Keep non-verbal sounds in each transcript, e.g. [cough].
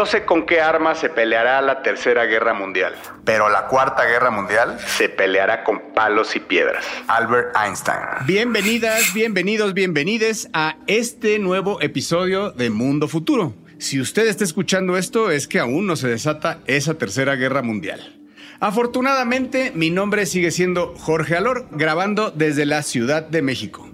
No sé con qué arma se peleará la Tercera Guerra Mundial, pero la Cuarta Guerra Mundial se peleará con palos y piedras. Albert Einstein. Bienvenidas, bienvenidos, bienvenides a este nuevo episodio de Mundo Futuro. Si usted está escuchando esto es que aún no se desata esa Tercera Guerra Mundial. Afortunadamente, mi nombre sigue siendo Jorge Alor, grabando desde la Ciudad de México.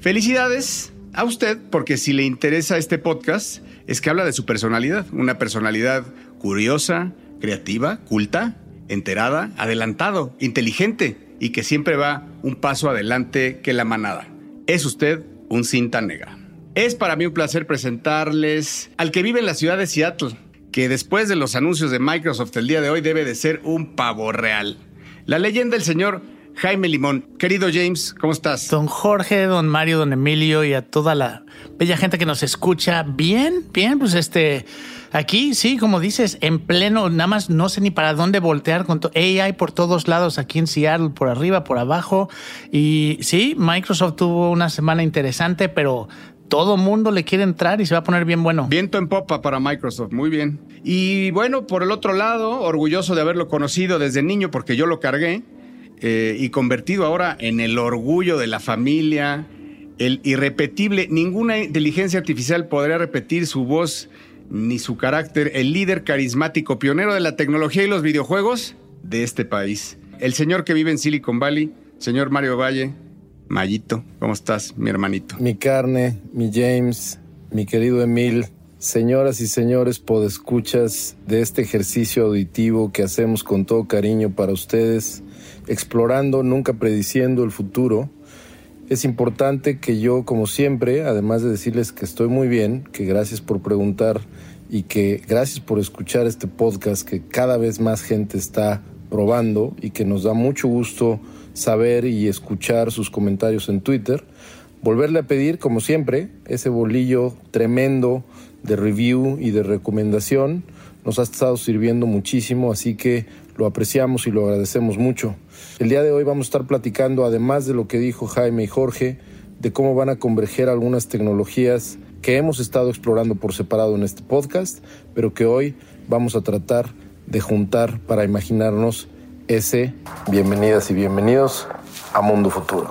Felicidades a usted, porque si le interesa este podcast, es que habla de su personalidad, una personalidad curiosa, creativa, culta, enterada, adelantado, inteligente y que siempre va un paso adelante que la manada. Es usted un cinta negra. Es para mí un placer presentarles al que vive en la ciudad de Seattle, que después de los anuncios de Microsoft el día de hoy debe de ser un pavo real. La leyenda del señor Jaime Limón. Querido James, ¿cómo estás? Don Jorge, don Mario, don Emilio y a toda la bella gente que nos escucha. Bien, bien, pues este, aquí sí, como dices, en pleno, nada más no sé ni para dónde voltear con AI por todos lados, aquí en Seattle, por arriba, por abajo. Y sí, Microsoft tuvo una semana interesante, pero todo mundo le quiere entrar y se va a poner bien bueno. Viento en popa para Microsoft, muy bien. Y bueno, por el otro lado, orgulloso de haberlo conocido desde niño porque yo lo cargué eh, y convertido ahora en el orgullo de la familia, el irrepetible, ninguna inteligencia artificial podría repetir su voz ni su carácter, el líder carismático, pionero de la tecnología y los videojuegos de este país. El señor que vive en Silicon Valley, señor Mario Valle, Mayito, ¿cómo estás, mi hermanito? Mi carne, mi James, mi querido Emil, señoras y señores podescuchas de este ejercicio auditivo que hacemos con todo cariño para ustedes explorando, nunca prediciendo el futuro. Es importante que yo, como siempre, además de decirles que estoy muy bien, que gracias por preguntar y que gracias por escuchar este podcast que cada vez más gente está probando y que nos da mucho gusto saber y escuchar sus comentarios en Twitter. Volverle a pedir, como siempre, ese bolillo tremendo de review y de recomendación. Nos ha estado sirviendo muchísimo, así que lo apreciamos y lo agradecemos mucho. El día de hoy vamos a estar platicando, además de lo que dijo Jaime y Jorge, de cómo van a converger algunas tecnologías que hemos estado explorando por separado en este podcast, pero que hoy vamos a tratar de juntar para imaginarnos ese bienvenidas y bienvenidos a Mundo Futuro.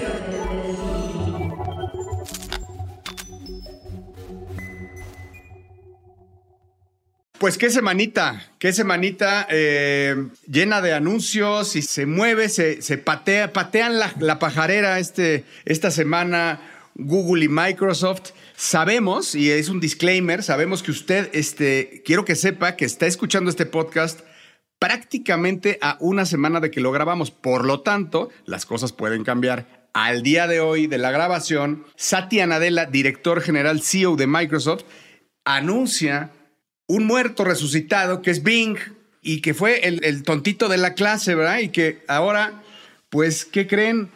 Pues qué semanita, qué semanita eh, llena de anuncios y se mueve, se, se patea, patean la, la pajarera este, esta semana Google y Microsoft. Sabemos, y es un disclaimer, sabemos que usted, este, quiero que sepa que está escuchando este podcast prácticamente a una semana de que lo grabamos. Por lo tanto, las cosas pueden cambiar. Al día de hoy de la grabación, Satya Nadella, director general CEO de Microsoft, anuncia un muerto resucitado que es Bing y que fue el, el tontito de la clase, ¿verdad? Y que ahora, pues, ¿qué creen?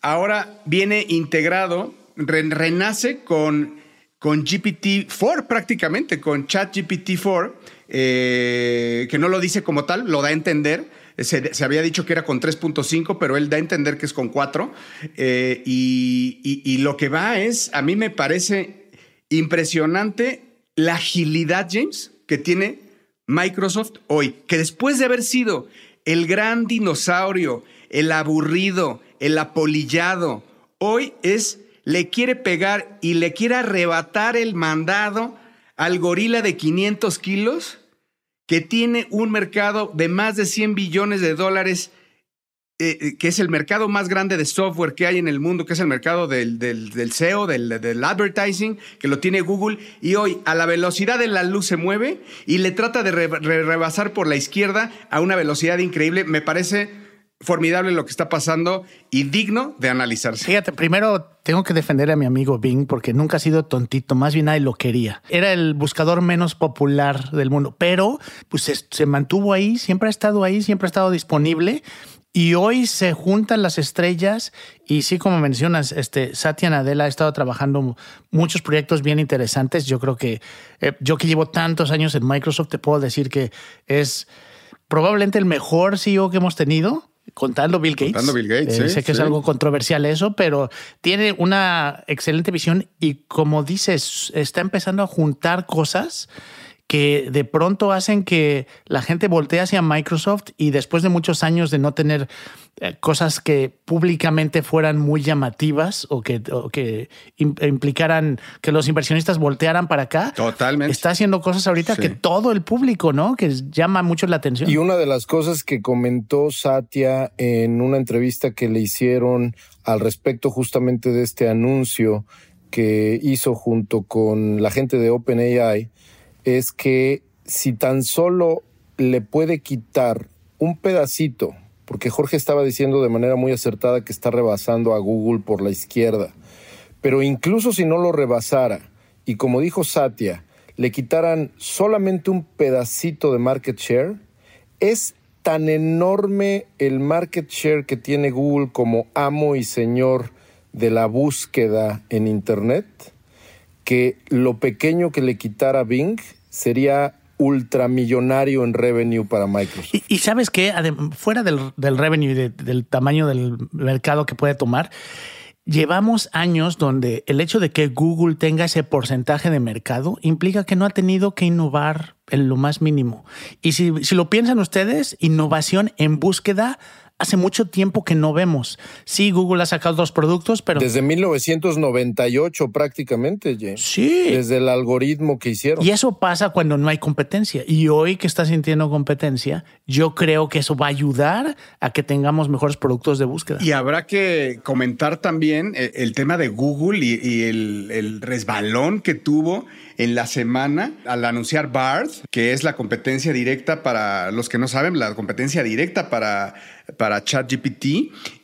Ahora viene integrado renace con, con GPT-4 prácticamente, con ChatGPT-4, eh, que no lo dice como tal, lo da a entender. Se, había dicho que era con 3.5, pero él da a entender que es con 4. Eh, y, y lo que va es, a mí me parece impresionante la agilidad, James, que tiene Microsoft hoy, que después de haber sido el gran dinosaurio, el aburrido, el apolillado, hoy es le quiere pegar y le quiere arrebatar el mandado al gorila de 500 kilos que tiene un mercado de más de 100 billones de dólares, eh, eh, que es el mercado más grande de software que hay en el mundo, que es el mercado del, del, SEO, del, advertising, que lo tiene Google, y hoy a la velocidad de la luz se mueve y le trata de rebasar por la izquierda a una velocidad increíble. Me parece formidable lo que está pasando y digno de analizarse. Fíjate, primero tengo que defender a mi amigo Bing porque nunca ha sido tontito, más bien nadie lo quería. Era el buscador menos popular del mundo, pero pues se mantuvo ahí, siempre ha estado ahí, siempre ha estado disponible Y hoy se juntan las estrellas y sí, como mencionas, este, Satya Nadella ha estado trabajando muchos proyectos bien interesantes. Yo creo que eh, yo que llevo tantos años en Microsoft te puedo decir que es probablemente el mejor CEO que hemos tenido. Contando Bill Gates. Contando Bill Gates, Eh, sí, sé que es algo controversial eso, pero tiene una excelente visión y como dices, está empezando a juntar cosas que de pronto hacen que la gente voltee hacia Microsoft y después de muchos años de no tener eh, cosas que públicamente fueran muy llamativas o que, o que im- implicaran que los inversionistas voltearan para acá. Totalmente. Está haciendo cosas ahorita Sí. que todo el público, ¿no? Que llama mucho la atención. Y una de las cosas que comentó Satya en una entrevista que le hicieron al respecto justamente de este anuncio que hizo junto con la gente de OpenAI es que si tan solo le puede quitar un pedacito, porque Jorge estaba diciendo de manera muy acertada que está rebasando a Google por la izquierda, pero incluso si no lo rebasara, y como dijo Satya, le quitaran solamente un pedacito de market share, es tan enorme el market share que tiene Google como amo y señor de la búsqueda en Internet, que lo pequeño que le quitara Bing sería ultramillonario en revenue para Microsoft. Y, y sabes que fuera del, del revenue y de- del tamaño del mercado que puede tomar, llevamos años donde el hecho de que Google tenga ese porcentaje de mercado implica que no ha tenido que innovar en lo más mínimo. Y si, si lo piensan ustedes, innovación en búsqueda hace mucho tiempo que no vemos. Sí, Google ha sacado dos productos, pero... Desde 1998 prácticamente, James. Sí. Desde el algoritmo que hicieron. Y eso pasa cuando no hay competencia. Y hoy que está sintiendo competencia, yo creo que eso va a ayudar a que tengamos mejores productos de búsqueda. Y habrá que comentar también eh, el tema de Google y, y el, el resbalón que tuvo en la semana al anunciar Bard, que es la competencia directa para los que no saben, la competencia directa para, para ChatGPT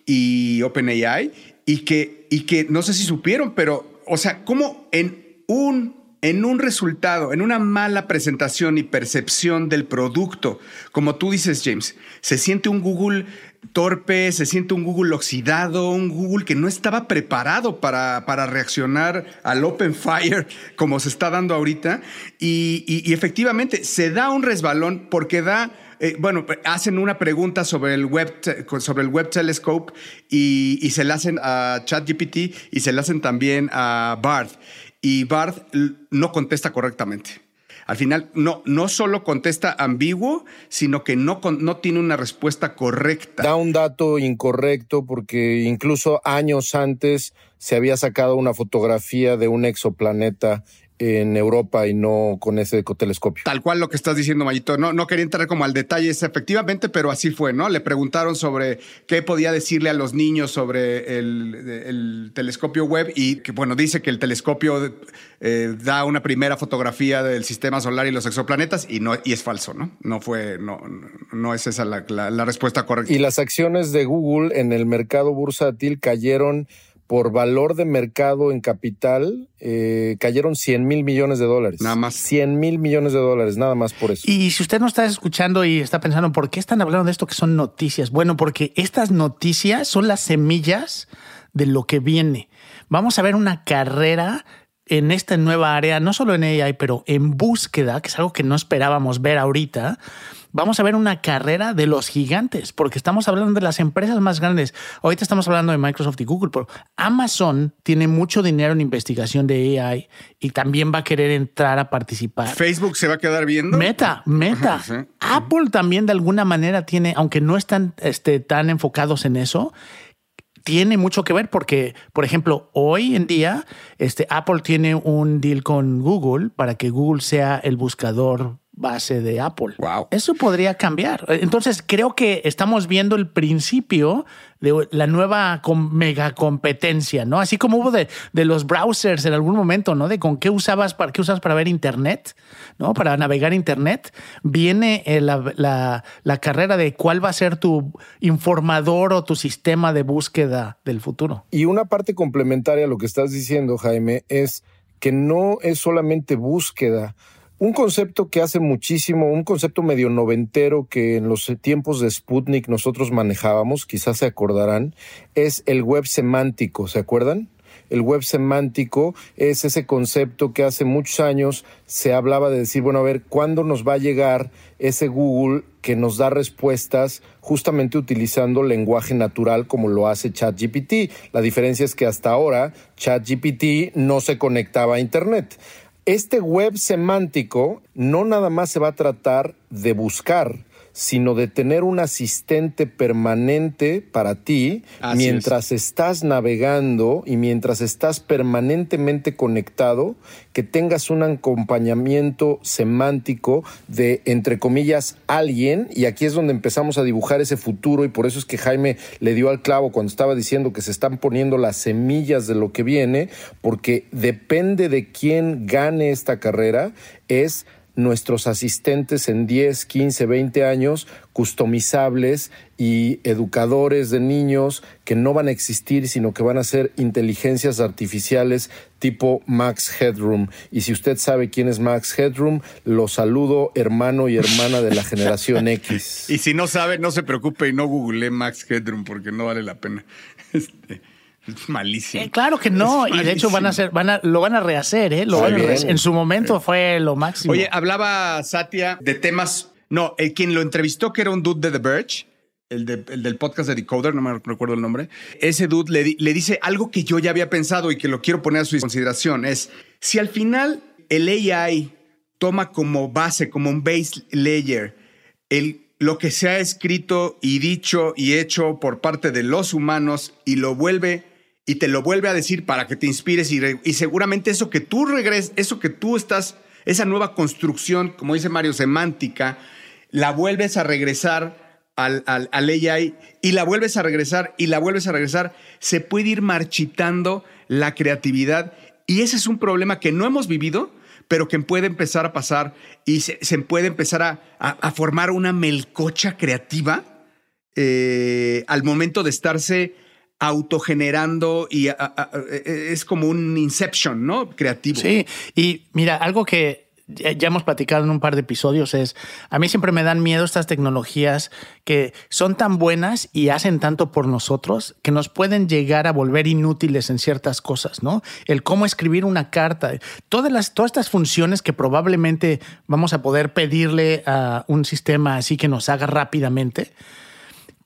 y OpenAI, y que, y que no sé si supieron, pero, o sea, como en un en un resultado, en una mala presentación y percepción del producto, como tú dices, James, se siente un Google torpe, se siente un Google oxidado, un Google que no estaba preparado para, para reaccionar al Open Fire como se está dando ahorita. Y, y- y efectivamente se da un resbalón porque da... eh, bueno, hacen una pregunta sobre el web, sobre el web telescope y, se la hacen a ChatGPT y se la hacen también a Bard y Bard l- no contesta correctamente. Al final, no, no solo contesta ambiguo, sino que no, no tiene una respuesta correcta. Da un dato incorrecto porque incluso años antes se había sacado una fotografía de un exoplaneta en Europa y no con ese ecotelescopio. Tal cual lo que estás diciendo, Mayito. No, no quería entrar como al detalle, es efectivamente, pero así fue, ¿no? Le preguntaron sobre qué podía decirle a los niños sobre el, el telescopio web y que, bueno, dice que el telescopio eh, da una primera fotografía del sistema solar y los exoplanetas y, no, y es falso, ¿no? No fue, no, no es esa la, la- la respuesta correcta. Y las acciones de Google en el mercado bursátil cayeron por valor de mercado en capital, eh, cayeron 100 mil millones de dólares. Nada más. 100 mil millones de dólares, nada más por eso. Y si usted no está escuchando y está pensando, ¿por qué están hablando de esto que son noticias? Bueno, porque estas noticias son las semillas de lo que viene. Vamos a ver una carrera en esta nueva área, no solo en AI, pero en búsqueda, que es algo que no esperábamos ver ahorita. Vamos a ver una carrera de los gigantes, porque estamos hablando de las empresas más grandes. Ahorita estamos hablando de Microsoft y Google, pero Amazon tiene mucho dinero en investigación de AI y también va a querer entrar a participar. Facebook se va a quedar viendo. Meta, meta. Ajá, sí. Apple también de alguna manera tiene, aunque no están este, tan enfocados en eso, tiene mucho que ver porque, por ejemplo, hoy en día este, Apple tiene un deal con Google para que Google sea el buscador base de Apple. Wow. Eso podría cambiar. Entonces, creo que estamos viendo el principio de la nueva com- mega competencia, ¿no? Así como hubo de, de los browsers en algún momento, ¿no? De con qué usabas para qué usabas para ver internet, ¿no? Para navegar internet. Viene eh, la, la- la carrera de cuál va a ser tu informador o tu sistema de búsqueda del futuro. Y una parte complementaria a lo que estás diciendo, Jaime, es que no es solamente búsqueda. Un concepto que hace muchísimo, un concepto medio noventero que en los tiempos de Sputnik nosotros manejábamos, quizás se acordarán, es el web semántico, ¿se acuerdan? El web semántico es ese concepto que hace muchos años se hablaba de decir, bueno, a ver, ¿cuándo nos va a llegar ese Google que nos da respuestas justamente utilizando lenguaje natural como lo hace ChatGPT? La diferencia es que hasta ahora ChatGPT no se conectaba a Internet. Este web semántico no nada más se va a tratar de buscar, sino de tener un asistente permanente para ti Así mientras estás navegando y mientras estás permanentemente conectado, que tengas un acompañamiento semántico de, entre comillas, alguien, y aquí es donde empezamos a dibujar ese futuro, y por eso es que Jaime le dio al clavo cuando estaba diciendo que se están poniendo las semillas de lo que viene, porque depende de quién gane esta carrera, es nuestros asistentes en 10, 15, 20 años, customizables y educadores de niños que no van a existir, sino que van a ser inteligencias artificiales tipo Max Headroom. Y si usted sabe quién es Max Headroom, lo saludo, hermano y hermana de la generación [laughs] X. Y si no sabe, no se preocupe y no googleé Max Headroom porque no vale la pena. [laughs] Este, es malísimo. Eh, claro que no, y de hecho van a hacer, van a, lo van a rehacer, ¿eh? Lo van a rehacer. En su momento fue lo máximo. Oye, hablaba Satya de temas. No, el quien lo entrevistó, que era un dude de The Verge, el, de- el del podcast de Decoder, no me recuerdo el nombre. Ese dude le, le dice algo que yo ya había pensado y que lo quiero poner a su consideración: es si al final el AI toma como base, como un base layer, el, lo que se ha escrito y dicho y hecho por parte de los humanos y lo vuelve y te lo vuelve a decir para que te inspires y, y seguramente eso que tú regres, eso que tú estás, esa nueva construcción, como dice Mario, semántica, la vuelves a regresar al, al, AI y la vuelves a regresar y la vuelves a regresar, se puede ir marchitando la creatividad y ese es un problema que no hemos vivido, pero que puede empezar a pasar y se, se puede empezar a, a- a formar una melcocha creativa eh, al momento de estarse autogenerando y a- a- es como un inception, ¿no? Creativo. Sí, y mira, algo que ya ya hemos platicado en un par de episodios es, a mí siempre me dan miedo estas tecnologías que son tan buenas y hacen tanto por nosotros que nos pueden llegar a volver inútiles en ciertas cosas, ¿no? El cómo escribir una carta, todas, las, todas estas funciones que probablemente vamos a poder pedirle a un sistema así que nos haga rápidamente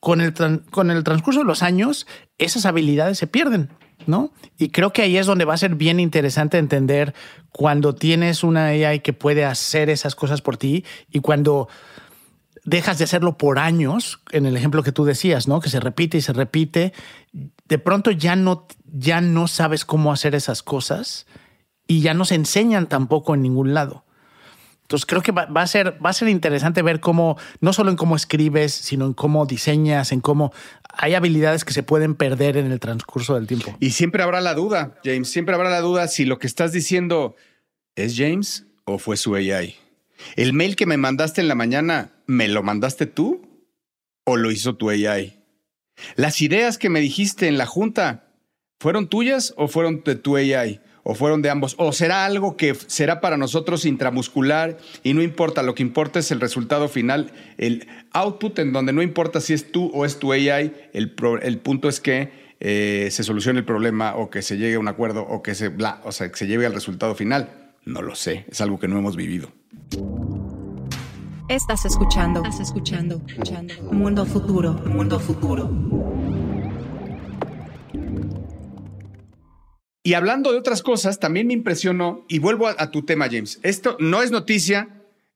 con el, con el transcurso de los años, esas habilidades se pierden, ¿no? Y creo que ahí es donde va a ser bien interesante entender cuando tienes una AI que puede hacer esas cosas por ti y cuando dejas de hacerlo por años, en el ejemplo que tú decías, ¿no? Que se repite y se repite, de pronto ya no, ya no sabes cómo hacer esas cosas y ya no se enseñan tampoco en ningún lado. Entonces creo que va, a ser, va a ser interesante ver cómo, no solo en cómo escribes, sino en cómo diseñas, en cómo hay habilidades que se pueden perder en el transcurso del tiempo. Y siempre habrá la duda, James, siempre habrá la duda si lo que estás diciendo es James o fue su AI. El mail que me mandaste en la mañana, ¿me lo mandaste tú o lo hizo tu AI? Las ideas que me dijiste en la junta, ¿fueron tuyas o fueron de tu AI? ¿O fueron de ambos? ¿O será algo que será para nosotros intramuscular y no importa? Lo que importa es el resultado final, el output en donde no importa si es tú o es tu AI, el, pro- el punto es que eh, se solucione el problema o que se llegue a un acuerdo o que se, bla, o sea, que se llegue al resultado final. No lo sé, es algo que no hemos vivido. Estás escuchando. Estás escuchando. escuchando. Mundo futuro. Mundo futuro. Y hablando de otras cosas, también me impresionó, y vuelvo a, tu tema, James. Esto no es noticia,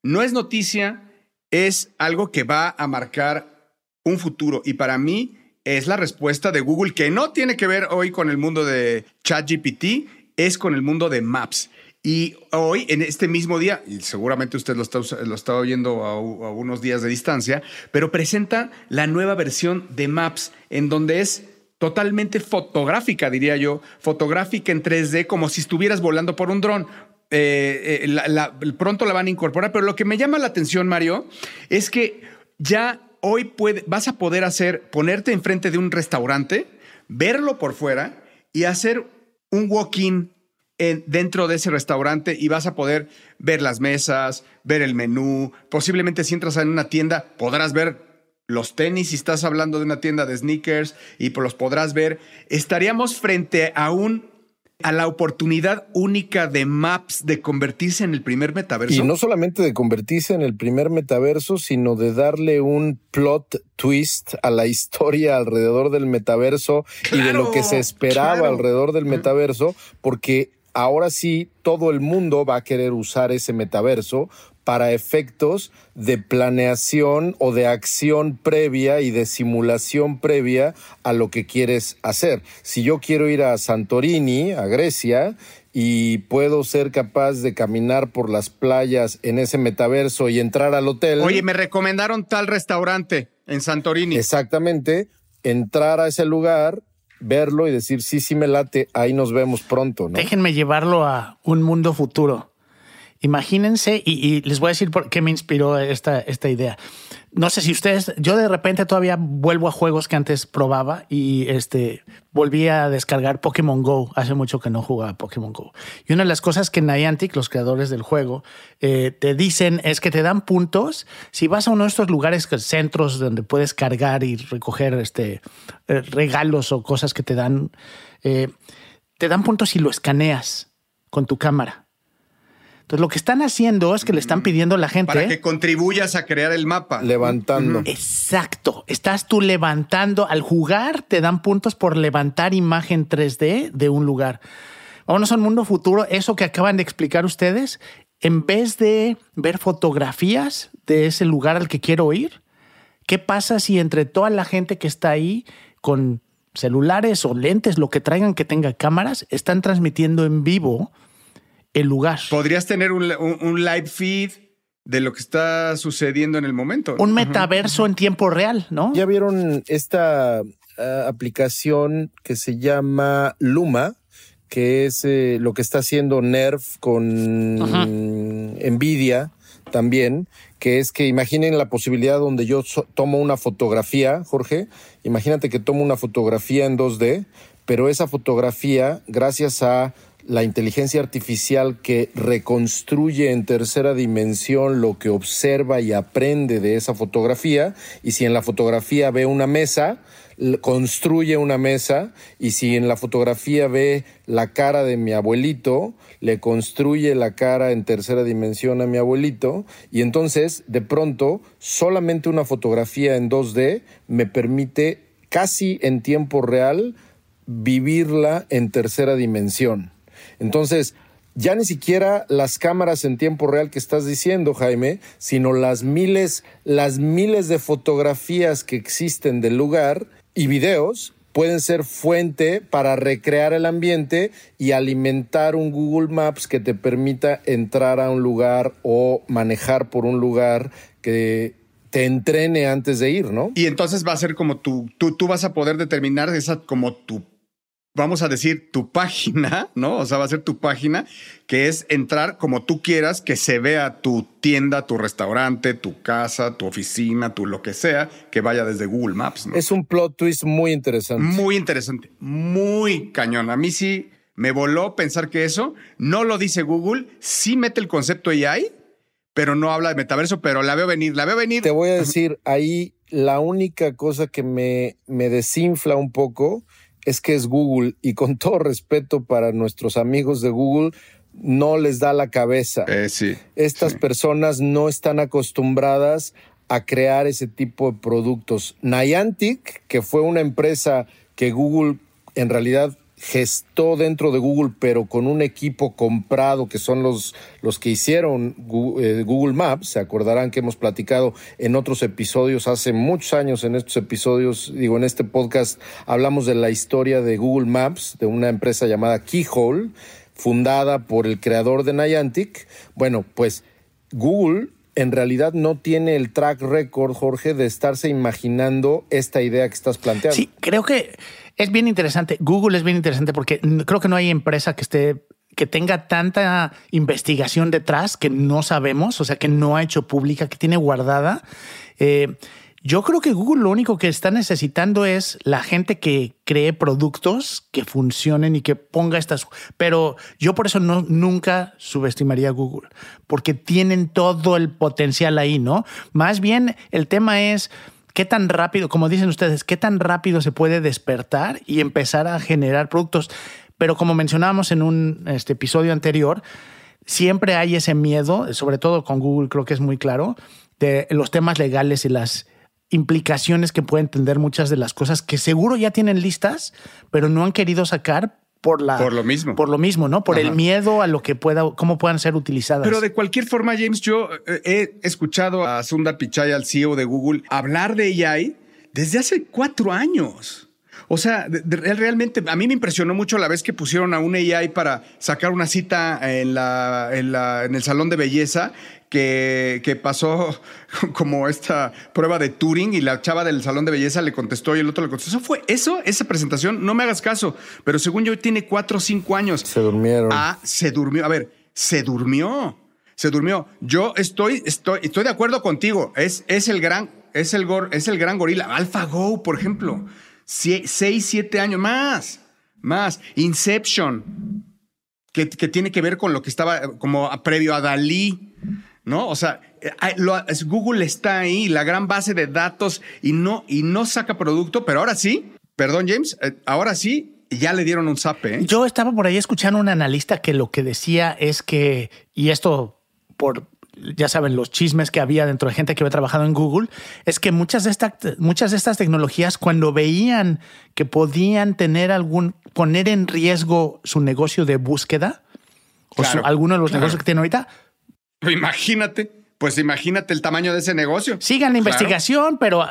no es noticia, es algo que va a marcar un futuro. Y para mí es la respuesta de Google, que no tiene que ver hoy con el mundo de ChatGPT, es con el mundo de Maps. Y hoy, en este mismo día, y seguramente usted lo está, lo oyendo a unos días de distancia, pero presenta la nueva versión de Maps, en donde es totalmente fotográfica, diría yo, fotográfica en 3D, como si estuvieras volando por un dron. Eh, eh, pronto la van a incorporar, pero lo que me llama la atención, Mario, es que ya hoy vas a poder hacer, ponerte enfrente de un restaurante, verlo por fuera y hacer un walk-in en- dentro de ese restaurante y vas a poder ver las mesas, ver el menú. Posiblemente si entras en una tienda podrás ver los tenis si estás hablando de una tienda de sneakers y pues los podrás ver. Estaríamos frente a un a la oportunidad única de Maps de convertirse en el primer metaverso. Y no solamente de convertirse en el primer metaverso, sino de darle un plot twist a la historia alrededor del metaverso y de lo que se esperaba claro. alrededor del metaverso, porque ahora sí todo el mundo va a querer usar ese metaverso para efectos de planeación o de acción previa y de simulación previa a lo que quieres hacer. Si yo quiero ir a Santorini, a Grecia, y puedo ser capaz de caminar por las playas en ese metaverso y entrar al hotel. Oye, me recomendaron tal restaurante en Santorini. Exactamente, entrar a ese lugar, verlo y decir, sí, sí me late, ahí nos vemos pronto, ¿no? Déjenme llevarlo a un mundo futuro. Imagínense, y, les voy a decir por qué me inspiró esta, esta idea. No sé si ustedes, yo de repente todavía vuelvo a juegos que antes probaba y este volví a descargar Pokémon Go. Hace mucho que no jugaba Pokémon Go. Y una de las cosas que Niantic, los creadores del juego, eh, te dicen es que te dan puntos si vas a uno de estos lugares, centros donde puedes cargar y recoger este, eh, regalos o cosas que te dan. eh, te dan puntos si lo escaneas con tu cámara. Entonces lo que están haciendo es que le están pidiendo a la gente. Para que contribuyas a crear el mapa. Levantando. Exacto. Estás tú levantando. Al jugar, te dan puntos por levantar imagen 3D de un lugar. Vámonos a un mundo futuro. Eso que acaban de explicar ustedes, en vez de ver fotografías de ese lugar al que quiero ir, ¿qué pasa si entre toda la gente que está ahí con celulares o lentes, lo que traigan que tenga cámaras, están transmitiendo en vivo el lugar? Podrías tener un, un- un live feed de lo que está sucediendo en el momento. Un metaverso en tiempo real, ¿no? ¿Ya vieron esta ah, aplicación que se llama Luma? Que es eh, lo que está haciendo Nerf con Ajá. Nvidia también, que es que imaginen la posibilidad donde yo so- tomo una fotografía, Jorge, imagínate que tomo una fotografía en 2D, pero esa fotografía, gracias a la inteligencia artificial que reconstruye en tercera dimensión lo que observa y aprende de esa fotografía, y si en la fotografía ve una mesa, construye una mesa, y si en la fotografía ve la cara de mi abuelito, le construye la cara en tercera dimensión a mi abuelito, y entonces, de pronto, solamente una fotografía en 2D me permite casi en tiempo real vivirla en tercera dimensión. Entonces, ya ni siquiera las cámaras en tiempo real que estás diciendo, Jaime, sino las miles, las miles de fotografías que existen del lugar y videos pueden ser fuente para recrear el ambiente y alimentar un Google Maps que te permita entrar a un lugar o manejar por un lugar que te entrene antes de ir, ¿no? Y entonces va a ser como tú, tú, tú vas a poder determinar esa como tu, vamos a decir, tu página, ¿no? O sea, va a ser tu página, que es entrar como tú quieras, que se vea tu tienda, tu restaurante, tu casa, tu oficina, tu lo que sea, que vaya desde Google Maps, ¿no? Es un plot twist muy interesante. Muy interesante, muy cañón. A mí sí me voló pensar que eso no lo dice Google, sí mete el concepto AI, pero no habla de metaverso, pero la veo venir, la veo venir. Te voy a decir, ahí la única cosa que me, me desinfla un poco es que es Google y con [laughs] todo respeto para nuestros amigos de Google, no les da la cabeza. Eh, sí. Estas sí. personas no están acostumbradas a crear ese tipo de productos. Niantic, que fue una empresa que Google en realidad gestó dentro de Google, pero con un equipo comprado, que son los, los que hicieron Google, eh, Google Maps, se acordarán que hemos platicado en otros episodios, hace muchos años en estos episodios, digo, en este podcast, hablamos de la historia de Google Maps, de una empresa llamada Keyhole, fundada por el creador de Niantic. Bueno, pues Google en realidad no tiene el track record, Jorge, de estarse imaginando esta idea que estás planteando. Sí, creo que es bien interesante. Google es bien interesante porque creo que no hay empresa que esté que tenga tanta investigación detrás que no sabemos, o sea, que no ha hecho pública, que tiene guardada. Eh, Yo creo que Google lo único que está necesitando es la gente que cree productos que funcionen y que ponga estas. Pero yo por eso no, nunca subestimaría a Google, porque tienen todo el potencial ahí, ¿no? Más bien el tema es qué tan rápido, como dicen ustedes, qué tan rápido se puede despertar y empezar a generar productos. Pero como mencionábamos en un este, episodio anterior, siempre hay ese miedo, sobre todo con Google creo que es muy claro, de los temas legales y las implicaciones que pueden tener muchas de las cosas que seguro ya tienen listas, pero no han querido sacar por la Por lo mismo. por lo mismo, ¿no? Por el miedo a lo que pueda, cómo puedan ser utilizadas. Pero de cualquier forma, James, yo eh, he escuchado a Sundar Pichai, al CEO de Google, hablar de AI desde hace cuatro años. O sea, de- de- realmente a mí me impresionó mucho la vez que pusieron a un AI para sacar una cita en, la, en, la- en el salón de belleza que, que pasó [laughs] como esta prueba de Turing y la chava del salón de belleza le contestó y el otro le contestó. Eso fue eso, esa presentación, no me hagas caso, pero según yo tiene cuatro o cinco años. Se durmieron. Ah, se durmió. A ver, se durmió. Se durmió. Yo estoy, estoy, estoy de acuerdo contigo. Es, es el gran, es el, gor- es el gran gorila. AlphaGo, por ejemplo. Sie- seis, siete años más. Más. Inception. Que, que tiene que ver con lo que estaba como previo a Dalí. ¿No? O sea, eh, Google está ahí, la gran base de datos, y no, y no saca producto, pero ahora sí, perdón, James, eh, ahora sí, ya le dieron un zape. ¿eh? Yo estaba por ahí escuchando un analista que lo que decía es que, y esto por, ya saben, los chismes que había dentro de gente que había trabajado en Google, es que muchas de, esta- muchas de estas tecnologías, cuando veían que podían tener algún, poner en riesgo su negocio de búsqueda, o su- alguno de los claro. negocios que tienen ahorita, Imagínate, pues imagínate el tamaño de ese negocio. sigan la Claro. investigación, pero,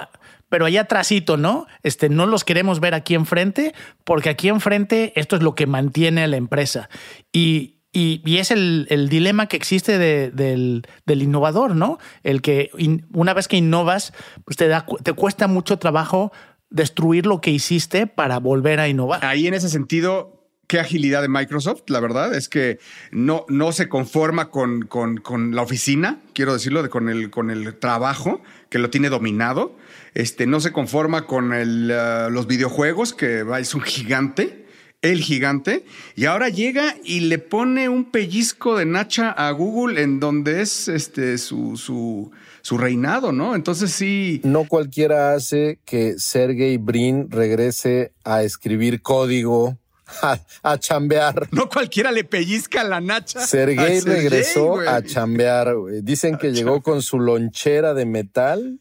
pero allá atrásito, ¿no? Este, no los queremos ver aquí enfrente, porque aquí enfrente esto es lo que mantiene a la empresa. Y, y- y es el, el dilema que existe de- del, del innovador, ¿no? El que in- una vez que innovas, pues te, da, te cuesta mucho trabajo destruir lo que hiciste para volver a innovar. Ahí en ese sentido, qué agilidad de Microsoft, la verdad, es que no, no se conforma con, con- con la oficina, quiero decirlo, de- con, el, con el trabajo, que lo tiene dominado. Este, no se conforma con el, ah, los videojuegos, que es un gigante, el gigante, y ahora llega y le pone un pellizco de nacha a Google en donde es este, su, su, su reinado, ¿no? Entonces sí... No cualquiera hace que Sergey Brin regrese a escribir código, a, a chambear. No cualquiera le pellizca la nacha. Sergey, regresó a chambear. Dicen que llegó con su lonchera de metal,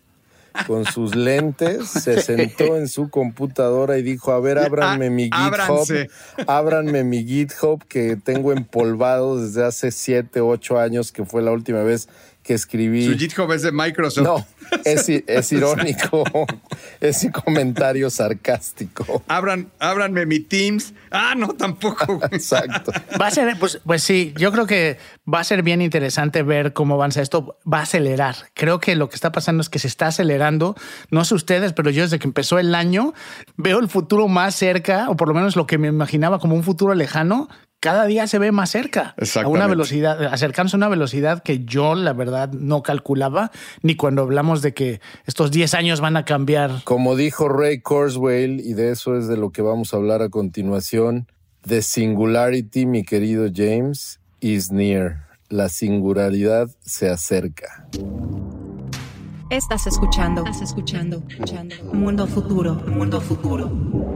con sus [laughs] lentes, se sentó en su computadora y dijo, a ver, ábranme Ah, mi GitHub, ábranme mi GitHub que tengo empolvado desde hace siete, ocho años, que fue la última vez que escribí. Su GitHub es de Microsoft. No, es, [laughs] irónico, es un comentario sarcástico. Abran, ábranme mi Teams. Ah, no, tampoco. Exacto. Va a ser, pues, pues sí, yo creo que va a ser bien interesante ver cómo avanza esto. Va a acelerar. Creo que lo que está pasando es que se está acelerando. No sé ustedes, pero yo desde que empezó el año veo el futuro más cerca, o por lo menos lo que me imaginaba como un futuro lejano. Cada día se ve más cerca a una velocidad, acercándose a una velocidad que yo, la verdad, no calculaba, ni cuando hablamos de que estos 10 años van a cambiar Como dijo Ray Kurzweil, y de eso es de lo que vamos a hablar a continuación, The singularity, mi querido James, is near. La singularidad se acerca. Estás escuchando, estás escuchando, escuchando. Mundo futuro, mundo futuro.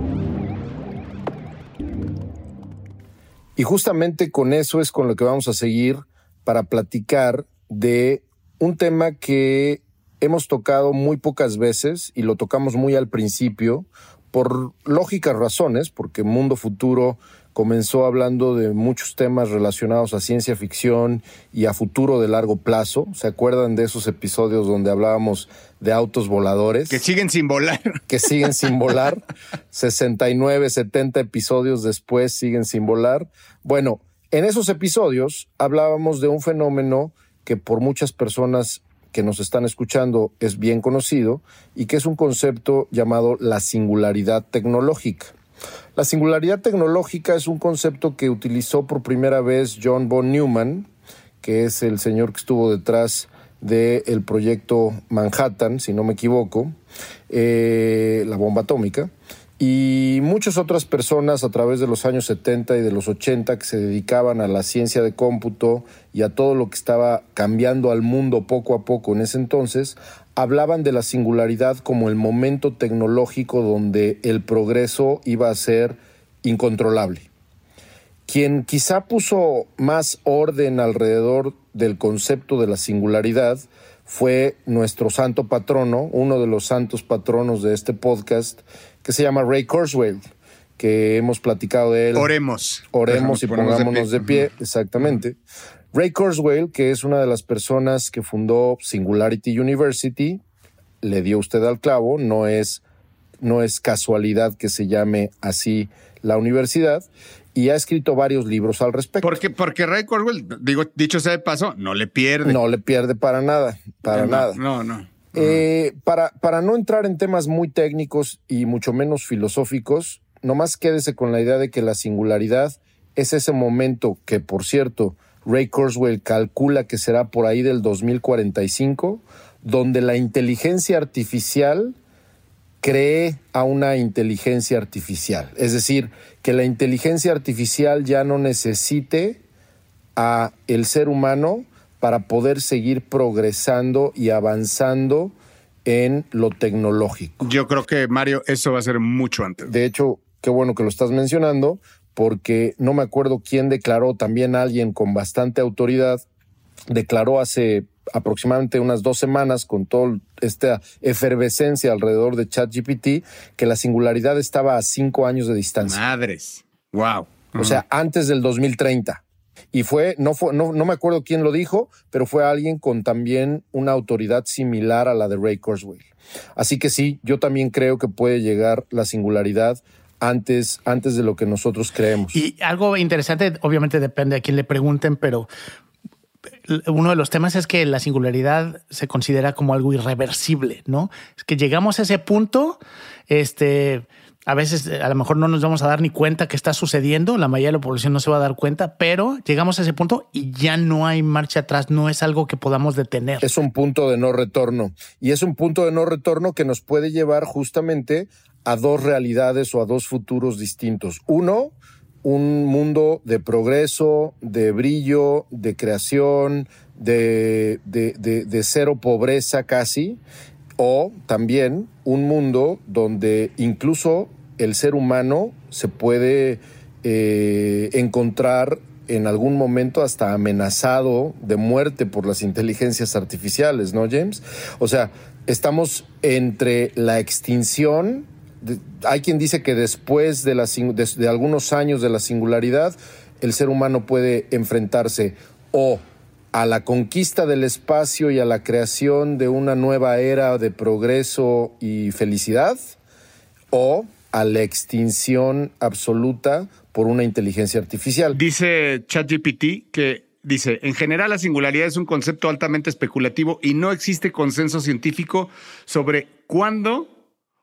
Y justamente con eso es con lo que vamos a seguir para platicar de un tema que hemos tocado muy pocas veces y lo tocamos muy al principio por lógicas razones, porque Mundo Futuro comenzó hablando de muchos temas relacionados a ciencia ficción y a futuro de largo plazo. ¿Se acuerdan de esos episodios donde hablábamos de autos voladores? Que siguen sin volar. [laughs] que siguen sin volar. [laughs] 69, 70 episodios después siguen sin volar. Bueno, en esos episodios hablábamos de un fenómeno que por muchas personas que nos están escuchando es bien conocido y que es un concepto llamado la singularidad tecnológica. La singularidad tecnológica es un concepto que utilizó por primera vez John von Neumann, que es el señor que estuvo detrás del proyecto Manhattan, si no me equivoco, eh, la bomba atómica, y muchas otras personas a través de los años 70 y de los 80 que se dedicaban a la ciencia de cómputo y a todo lo que estaba cambiando al mundo poco a poco en ese entonces, hablaban de la singularidad como el momento tecnológico donde el progreso iba a ser incontrolable. Quien quizá puso más orden alrededor del concepto de la singularidad fue nuestro santo patrono, uno de los santos patronos de este podcast, que se llama Ray Kurzweil, que hemos platicado de él. Oremos. Oremos y de pongámonos de pie, exactamente. Ray Kurzweil, que es una de las personas que fundó Singularity University, le dio usted al clavo, no es, no es casualidad que se llame así la universidad, y ha escrito varios libros al respecto. Porque, porque Ray Kurzweil, digo, dicho sea de paso, no le pierde. No le pierde para nada, para No, nada. No, no. Eh, para, para no entrar en temas muy técnicos y mucho menos filosóficos, nomás quédese con la idea de que la singularidad es ese momento que, por cierto, Ray Kurzweil calcula que será por ahí del 2045, donde la inteligencia artificial cree a una inteligencia artificial. Es decir, que la inteligencia artificial ya no necesite a el ser humano para poder seguir progresando y avanzando en lo tecnológico. Yo creo que, Mario, eso va a ser mucho antes. De hecho, qué bueno que lo estás mencionando, porque no me acuerdo quién declaró, también alguien con bastante autoridad, declaró hace aproximadamente unas dos semanas con toda esta efervescencia alrededor de ChatGPT que la singularidad estaba a cinco años de distancia. Madres. Wow. O sea, antes del 2030. Y fue, no fue, no, no me acuerdo quién lo dijo, pero fue alguien con también una autoridad similar a la de Ray Kurzweil. Así que sí, yo también creo que puede llegar la singularidad antes, antes de lo que nosotros creemos. Y algo interesante, obviamente depende a quién le pregunten, pero uno de los temas es que la singularidad se considera como algo irreversible, ¿no? Es que llegamos a ese punto, este, a veces a lo mejor no nos vamos a dar ni cuenta que está sucediendo, la mayoría de la población no se va a dar cuenta, pero llegamos a ese punto y ya no hay marcha atrás, no es algo que podamos detener. Es un punto de no retorno. Y es un punto de no retorno que nos puede llevar justamente a dos realidades o a dos futuros distintos. Uno, un mundo de progreso, de brillo, de creación, de, de, de, cero pobreza casi, o también un mundo donde incluso el ser humano se puede eh, encontrar en algún momento hasta amenazado de muerte por las inteligencias artificiales, ¿no, James? O sea, estamos entre la extinción hay quien dice que después de, la, de, algunos años de la singularidad, el ser humano puede enfrentarse o a la conquista del espacio y a la creación de una nueva era de progreso y felicidad, o a la extinción absoluta por una inteligencia artificial. Dice ChatGPT que Dice, en general la singularidad es un concepto altamente especulativo y no existe consenso científico sobre cuándo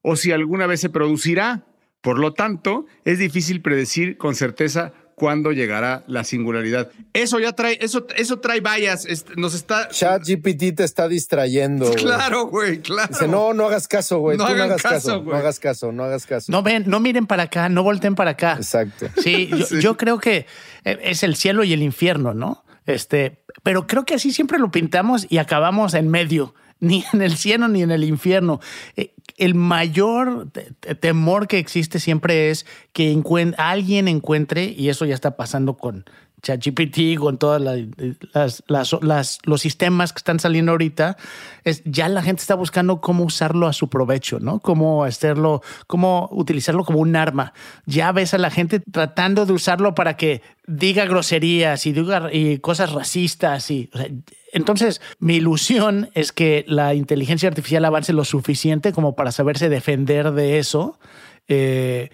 o si alguna vez se producirá. Por lo tanto, es difícil predecir con certeza cuándo llegará la singularidad. Eso ya trae, eso, eso trae vallas. Nos está. ChatGPT te está distrayendo. Claro, güey, claro. Dice, no, no hagas caso, güey. No, hagas caso, caso, no hagas caso, no hagas caso. No ven, no miren para acá, no volteen para acá. Exacto. Sí, yo, [laughs] sí. yo creo que es el cielo y el infierno, ¿no? Este, pero creo que así siempre lo pintamos y acabamos en medio [laughs] ni en el cielo ni en el infierno. Eh, El mayor temor que existe siempre es que alguien encuentre, y eso ya está pasando con ChatGPT, con todos las, las, las, los sistemas que están saliendo ahorita, es, ya la gente está buscando cómo usarlo a su provecho, ¿no? Cómo hacerlo, cómo utilizarlo como un arma. Ya ves a la gente tratando de usarlo para que diga groserías y diga y cosas racistas y o sea, entonces, mi ilusión es que la inteligencia artificial avance lo suficiente como para saberse defender de eso, eh,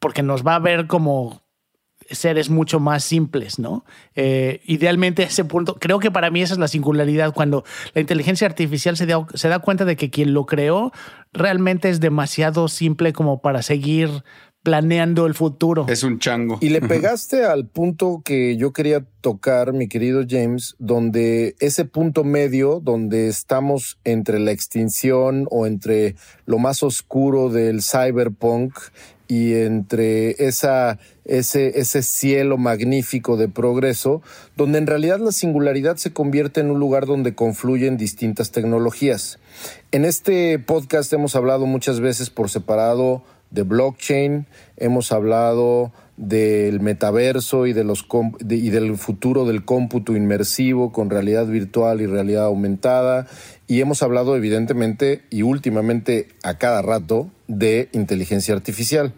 porque nos va a ver como seres mucho más simples, ¿no? Eh, idealmente a ese punto, creo que para mí esa es la singularidad, cuando la inteligencia artificial se da, se da cuenta de que quien lo creó realmente es demasiado simple como para seguir planeando el futuro. Es un chango. Y le pegaste al punto que yo quería tocar, mi querido James, donde ese punto medio, donde estamos entre la extinción o entre lo más oscuro del cyberpunk y entre ese, ese cielo magnífico de progreso, donde en realidad la singularidad se convierte en un lugar donde confluyen distintas tecnologías. En este podcast hemos hablado muchas veces por separado de blockchain, hemos hablado del metaverso y, de los y del futuro del cómputo inmersivo con realidad virtual y realidad aumentada. Y hemos hablado evidentemente y últimamente a cada rato de inteligencia artificial.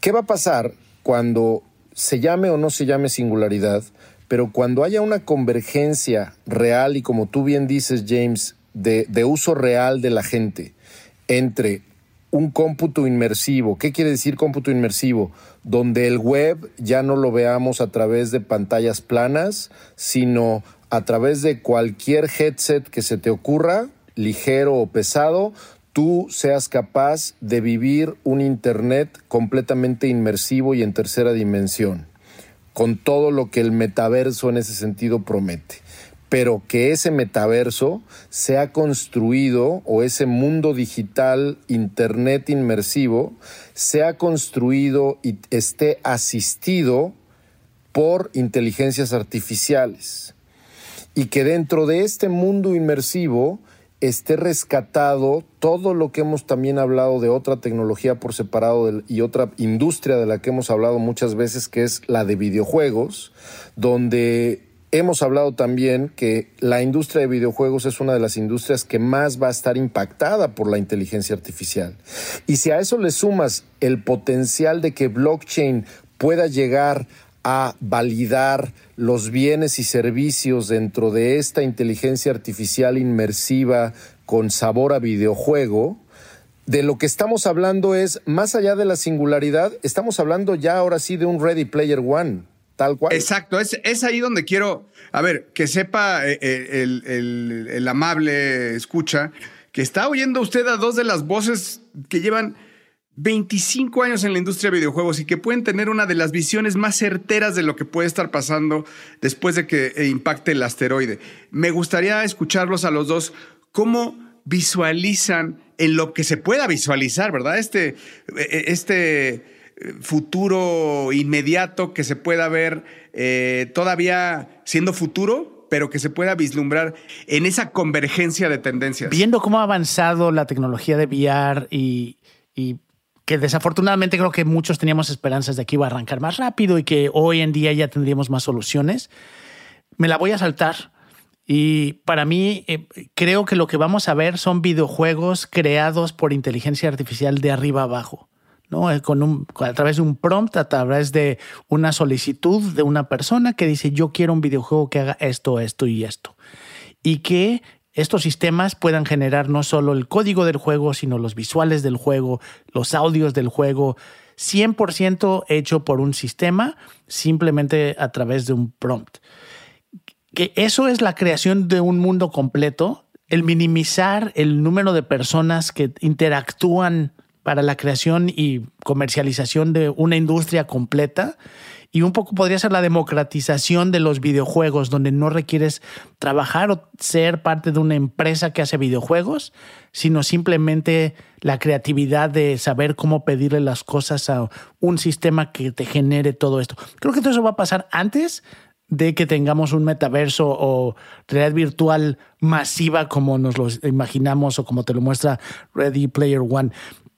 ¿Qué va a pasar cuando se llame o no se llame singularidad, pero cuando haya una convergencia real y como tú bien dices, James, de, uso real de la gente entre un cómputo inmersivo. ¿Qué quiere decir cómputo inmersivo? Donde el web ya no lo veamos a través de pantallas planas, sino a través de cualquier headset que se te ocurra, ligero o pesado, tú seas capaz de vivir un Internet completamente inmersivo y en tercera dimensión, con todo lo que el metaverso en ese sentido promete pero que ese metaverso sea construido o ese mundo digital, internet inmersivo, sea construido y esté asistido por inteligencias artificiales. Y que dentro de este mundo inmersivo esté rescatado todo lo que hemos también hablado de otra tecnología por separado y otra industria de la que hemos hablado muchas veces, que es la de videojuegos, donde Hemos hablado también que la industria de videojuegos es una de las industrias que más va a estar impactada por la inteligencia artificial. Y si a eso le sumas el potencial de que blockchain pueda llegar a validar los bienes y servicios dentro de esta inteligencia artificial inmersiva con sabor a videojuego, de lo que estamos hablando es, más allá de la singularidad, estamos hablando ya ahora sí de un Ready Player One tal cual. Exacto, es, es ahí donde quiero, a ver, que sepa eh, eh, el, amable escucha que está oyendo usted a dos de las voces que llevan 25 años en la industria de videojuegos y que pueden tener una de las visiones más certeras de lo que puede estar pasando después de que eh, impacte el asteroide. Me gustaría escucharlos a los dos cómo visualizan en lo que se pueda visualizar, ¿verdad? Este, este futuro inmediato que se pueda ver eh, todavía siendo futuro, pero que se pueda vislumbrar en esa convergencia de tendencias. Viendo cómo ha avanzado la tecnología de VR y que desafortunadamente creo que muchos teníamos esperanzas de que iba a arrancar más rápido y que hoy en día ya tendríamos más soluciones, me la voy a saltar. Y para mí, eh, creo que lo que vamos a ver son videojuegos creados por inteligencia artificial de arriba abajo. ¿no? Eh, con un, a través de un prompt, a través de una solicitud de una persona que dice yo quiero un videojuego que haga esto, esto y esto. Y que estos sistemas puedan generar no solo el código del juego, sino los visuales del juego, los audios del juego, 100% hecho por un sistema, simplemente a través de un prompt. Que eso es la creación de un mundo completo, el minimizar el número de personas que interactúan para la creación y comercialización de una industria completa. Y un poco podría ser la democratización de los videojuegos, donde no requieres trabajar o ser parte de una empresa que hace videojuegos, sino simplemente la creatividad de saber cómo pedirle las cosas a un sistema que te genere todo esto. Creo que todo eso va a pasar antes de que tengamos un metaverso o realidad virtual masiva como nos lo imaginamos o como te lo muestra Ready Player One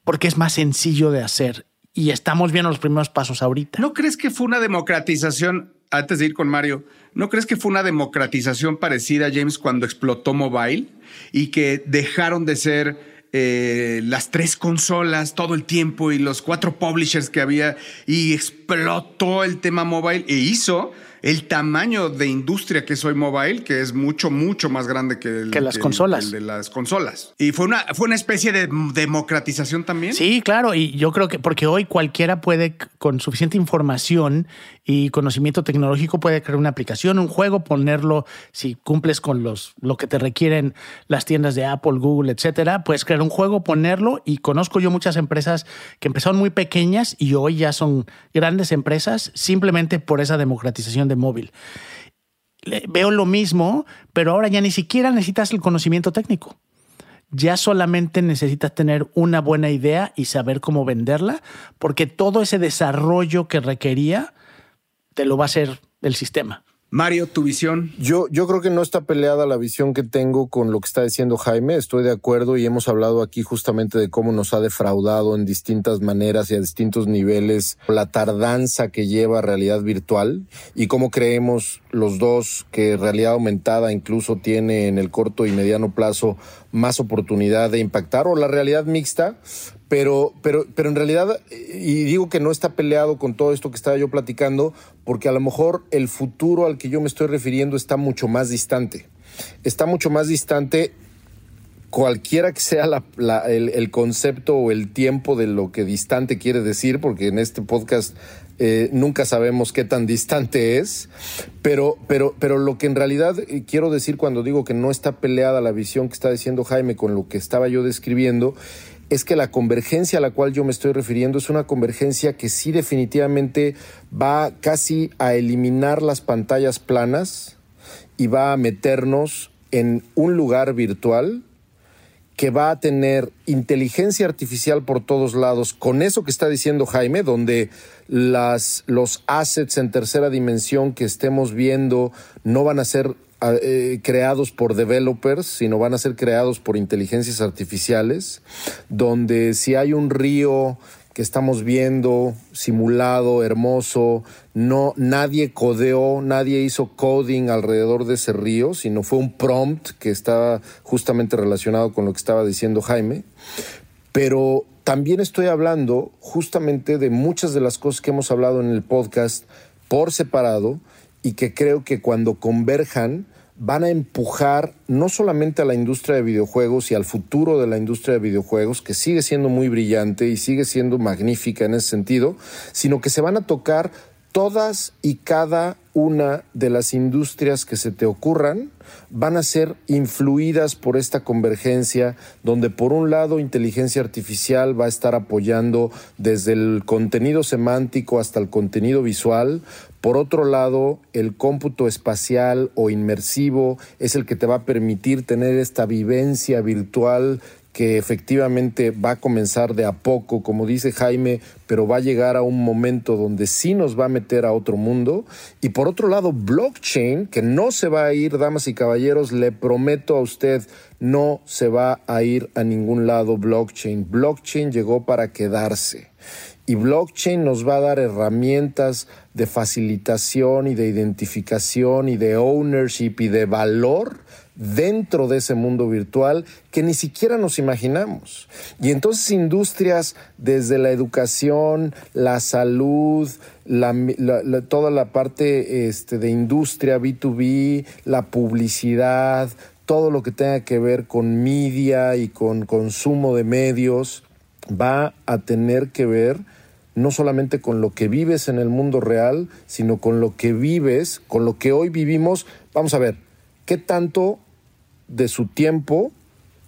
porque es más sencillo de hacer y estamos viendo los primeros pasos ahorita. ¿No crees que fue una democratización, antes de ir con Mario, ¿no crees que fue una democratización parecida, James, cuando explotó mobile y que dejaron de ser eh, las tres consolas todo el tiempo y los cuatro publishers que había y explotó el tema mobile e hizo el tamaño de industria que es hoy mobile, que es mucho, mucho más grande que, el, Que las consolas. el de las consolas. Y fue una, fue una especie de democratización también. Sí, claro, y yo creo que porque hoy cualquiera puede, con suficiente información y conocimiento tecnológico, puede crear una aplicación, un juego, ponerlo, si cumples con los, lo que te requieren las tiendas de Apple, Google, etcétera, puedes crear un juego, ponerlo, y conozco yo muchas empresas que empezaron muy pequeñas y hoy ya son grandes empresas simplemente por esa democratización de móvil. Veo lo mismo, pero ahora ya ni siquiera necesitas el conocimiento técnico ya solamente necesitas tener una buena idea y saber cómo venderla, porque todo ese desarrollo que requería te lo va a hacer el sistema. Mario, tu visión. Yo, yo creo que no está peleada la visión que tengo con lo que está diciendo Jaime. Estoy de acuerdo y hemos hablado aquí justamente de cómo nos ha defraudado en distintas maneras y a distintos niveles la tardanza que lleva realidad virtual y cómo creemos los dos que realidad aumentada incluso tiene en el corto y mediano plazo más oportunidad de impactar o la realidad mixta. Pero, pero, pero en realidad, y digo que no está peleado con todo esto que estaba yo platicando, porque a lo mejor el futuro al que yo me estoy refiriendo está mucho más distante. Está mucho más distante cualquiera que sea la- la- el, el concepto o el tiempo de lo que distante quiere decir, porque en este podcast eh, nunca sabemos qué tan distante es, pero, pero, pero lo que en realidad eh, quiero decir cuando digo que no está peleada la visión que está diciendo Jaime con lo que estaba yo describiendo, es que la convergencia a la cual yo me estoy refiriendo es una convergencia que sí definitivamente va casi a eliminar las pantallas planas y va a meternos en un lugar virtual que va a tener inteligencia artificial por todos lados, con eso que está diciendo Jaime, donde las, los assets en tercera dimensión que estemos viendo no van a ser ah, eh, creados por developers, sino van a ser creados por inteligencias artificiales, donde si hay un río que estamos viendo simulado, hermoso, no nadie codeó, nadie hizo coding alrededor de ese río, sino fue un prompt que estaba justamente relacionado con lo que estaba diciendo Jaime. Pero también estoy hablando justamente de muchas de las cosas que hemos hablado en el podcast por separado y que creo que cuando converjan van a empujar no solamente a la industria de videojuegos y al futuro de la industria de videojuegos, que sigue siendo muy brillante y sigue siendo magnífica en ese sentido, sino que se van a tocar todas y cada una de las industrias que se te ocurran van a ser influidas por esta convergencia, donde por un lado inteligencia artificial va a estar apoyando desde el contenido semántico hasta el contenido visual, por otro lado el cómputo espacial o inmersivo es el que te va a permitir tener esta vivencia virtual que efectivamente va a comenzar de a poco, como dice Jaime, pero va a llegar a un momento donde sí nos va a meter a otro mundo. Y por otro lado, blockchain, que no se va a ir, damas y caballeros, le prometo a usted, no se va a ir a ningún lado blockchain. Blockchain llegó para quedarse. Y blockchain nos va a dar herramientas de facilitación y de identificación y de ownership y de valor dentro de ese mundo virtual que ni siquiera nos imaginamos. Y entonces industrias desde la educación, la salud, toda la parte este, de industria B2B, la publicidad, todo lo que tenga que ver con media y con consumo de medios, va a tener que ver no solamente con lo que vives en el mundo real, sino con lo que vives, con lo que hoy vivimos. Vamos a ver, ¿qué tanto de su tiempo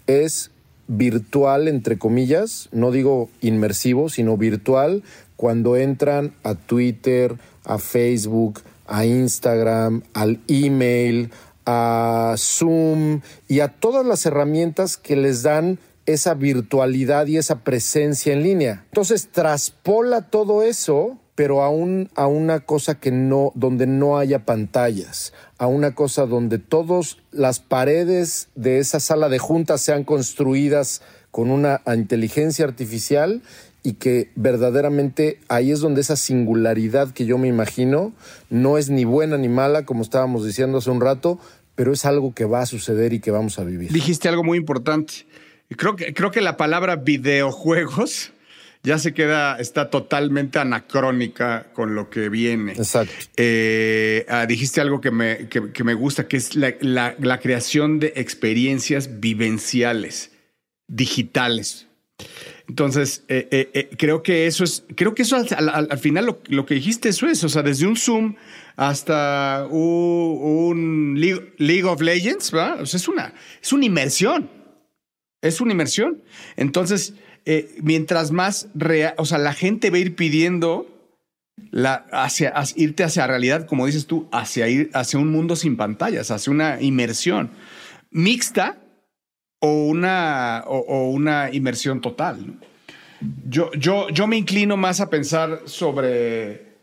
es virtual, entre comillas, no digo inmersivo, sino virtual, cuando entran a Twitter, a Facebook, a Instagram, al email, a Zoom y a todas las herramientas que les dan esa virtualidad y esa presencia en línea. Entonces traspola todo eso, pero a, a una cosa que no, donde no haya pantallas, a una cosa donde todas las paredes de esa sala de juntas sean construidas con una inteligencia artificial y que verdaderamente ahí es donde esa singularidad que yo me imagino no es ni buena ni mala, como estábamos diciendo hace un rato, pero es algo que va a suceder y que vamos a vivir. Dijiste algo muy importante. Creo que, creo que la palabra videojuegos ya se queda, está totalmente anacrónica con lo que viene. Exacto. Eh, ah, dijiste algo que me, que, que me gusta, que es la, la- la creación de experiencias vivenciales, digitales. Entonces, eh, eh, eh, creo que eso es, creo que eso al, al- al final lo, lo que dijiste, eso es, o sea, desde un Zoom hasta un, League, League of Legends, ¿va? O sea, es una, es una inmersión. Es una inmersión. Entonces, eh, mientras más real, o sea, la gente va a ir pidiendo la, hacia, irte hacia realidad, como dices tú, hacia ir hacia un mundo sin pantallas, hacia una inmersión mixta o una, o, una inmersión total. Yo, yo, yo me inclino más a pensar sobre,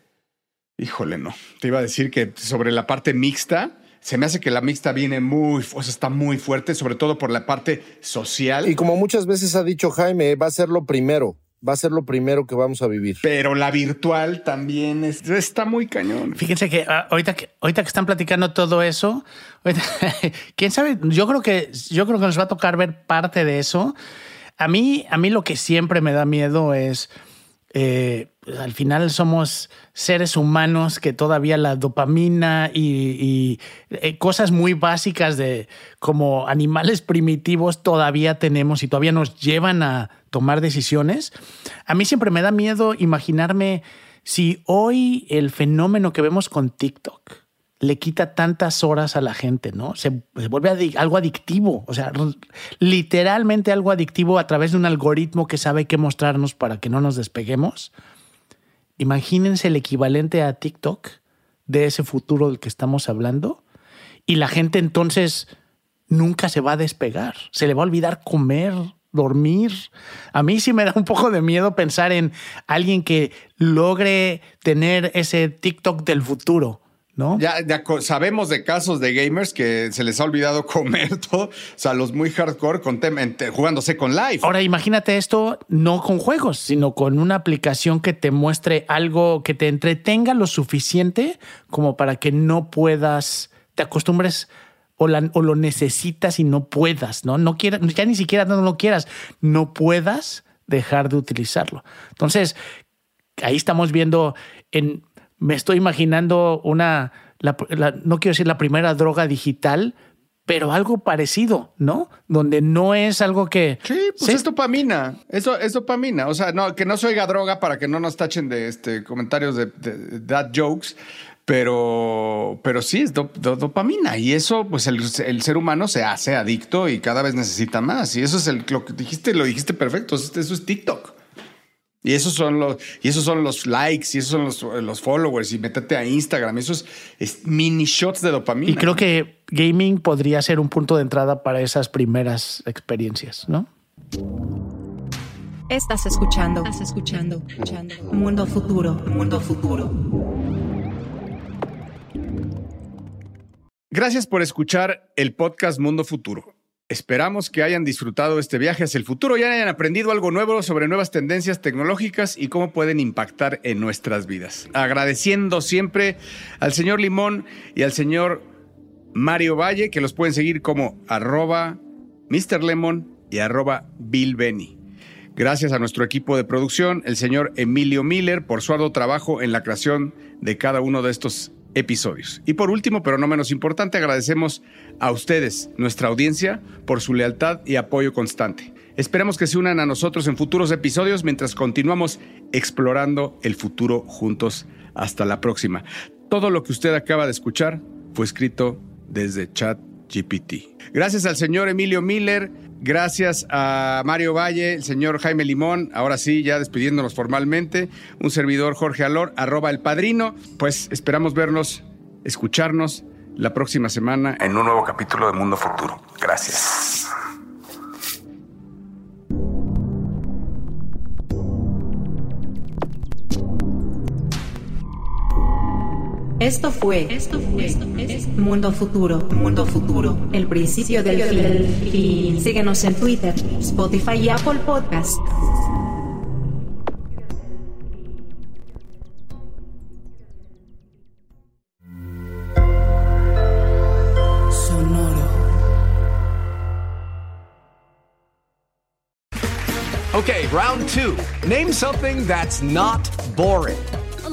híjole, no, te iba a decir que sobre la parte mixta. Se me hace que la mixta viene muy, o sea, está muy fuerte, sobre todo por la parte social. Y como muchas veces ha dicho Jaime, va a ser lo primero, va a ser lo primero que vamos a vivir. pero la virtual también es- está muy cañón. Fíjense que ah, ahorita que ahorita que están platicando todo eso, ahorita- [laughs] quién sabe, yo creo que yo creo que nos va a tocar ver parte de eso. A mí a mí lo que siempre me da miedo es eh, al final somos seres humanos que todavía la dopamina y, eh, cosas muy básicas de como animales primitivos todavía tenemos y todavía nos llevan a tomar decisiones. A mí siempre me da miedo imaginarme si hoy el fenómeno que vemos con TikTok le quita tantas horas a la gente, ¿no? Se, vuelve algo adictivo, o sea, literalmente algo adictivo a través de un algoritmo que sabe qué mostrarnos para que no nos despeguemos. Imagínense el equivalente a TikTok de ese futuro del que estamos hablando y la gente entonces nunca se va a despegar, se le va a olvidar comer, dormir. A mí sí me da un poco de miedo pensar en alguien que logre tener ese TikTok del futuro, ¿no? Ya, ya sabemos de casos de gamers que se les ha olvidado [laughs] comer todo. O sea, los muy hardcore con jugándose con live. Ahora imagínate esto no con juegos, sino con una aplicación que te muestre algo que te entretenga lo suficiente como para que no puedas, te acostumbres o, la- o lo necesitas y no puedas, ¿no? No quieras, ya ni siquiera no lo quieras, no puedas dejar de utilizarlo. Entonces, ahí estamos viendo en me estoy imaginando una la- la- no quiero decir la primera droga digital pero algo parecido no donde no es algo que Sí, pues es dopamina. Eso es dopamina. O sea, no, que no se oiga droga para que no nos tachen de este comentarios de, de dad jokes. Pero, pero sí, es do- do- dopamina. Y eso, pues el, el ser humano se hace adicto y cada vez necesita más. Y eso es el, lo que dijiste, lo dijiste perfecto. Eso es TikTok. Y esos son los, y esos son los likes, y esos son los, los followers, y métete a Instagram. Esos es mini shots de dopamina. y creo que gaming podría ser un punto de entrada para esas primeras experiencias no Estás escuchando. Estás escuchando. escuchando. Mundo futuro. Mundo futuro. Gracias por escuchar el podcast Mundo Futuro. Esperamos que hayan disfrutado este viaje hacia el futuro y hayan aprendido algo nuevo sobre nuevas tendencias tecnológicas y cómo pueden impactar en nuestras vidas. Agradeciendo siempre al señor Limón y al señor Mario Valle, que los pueden seguir como arroba Mr. Lemon y arroba Bill Benny. Gracias a nuestro equipo de producción, el señor Emilio Miller, por su arduo trabajo en la creación de cada uno de estos episodios. Y por último, pero no menos importante, agradecemos a ustedes, nuestra audiencia, por su lealtad y apoyo constante. Esperamos que se unan a nosotros en futuros episodios mientras continuamos explorando el futuro juntos. Hasta la próxima. Todo lo que usted acaba de escuchar fue escrito desde ChatGPT. Gracias al señor Emilio Miller, gracias a Mario Valle, el señor Jaime Limón, ahora sí, ya despidiéndonos formalmente, un servidor Jorge Alor, arroba el padrino, pues esperamos vernos, escucharnos la próxima semana en un nuevo capítulo de Mundo Futuro. Gracias. Esto fue, esto fue, esto es Mundo Futuro, Mundo Futuro, el principio del fin. Síguenos en Twitter, Spotify y Apple Podcast. Okay, round two. Name something that's not boring.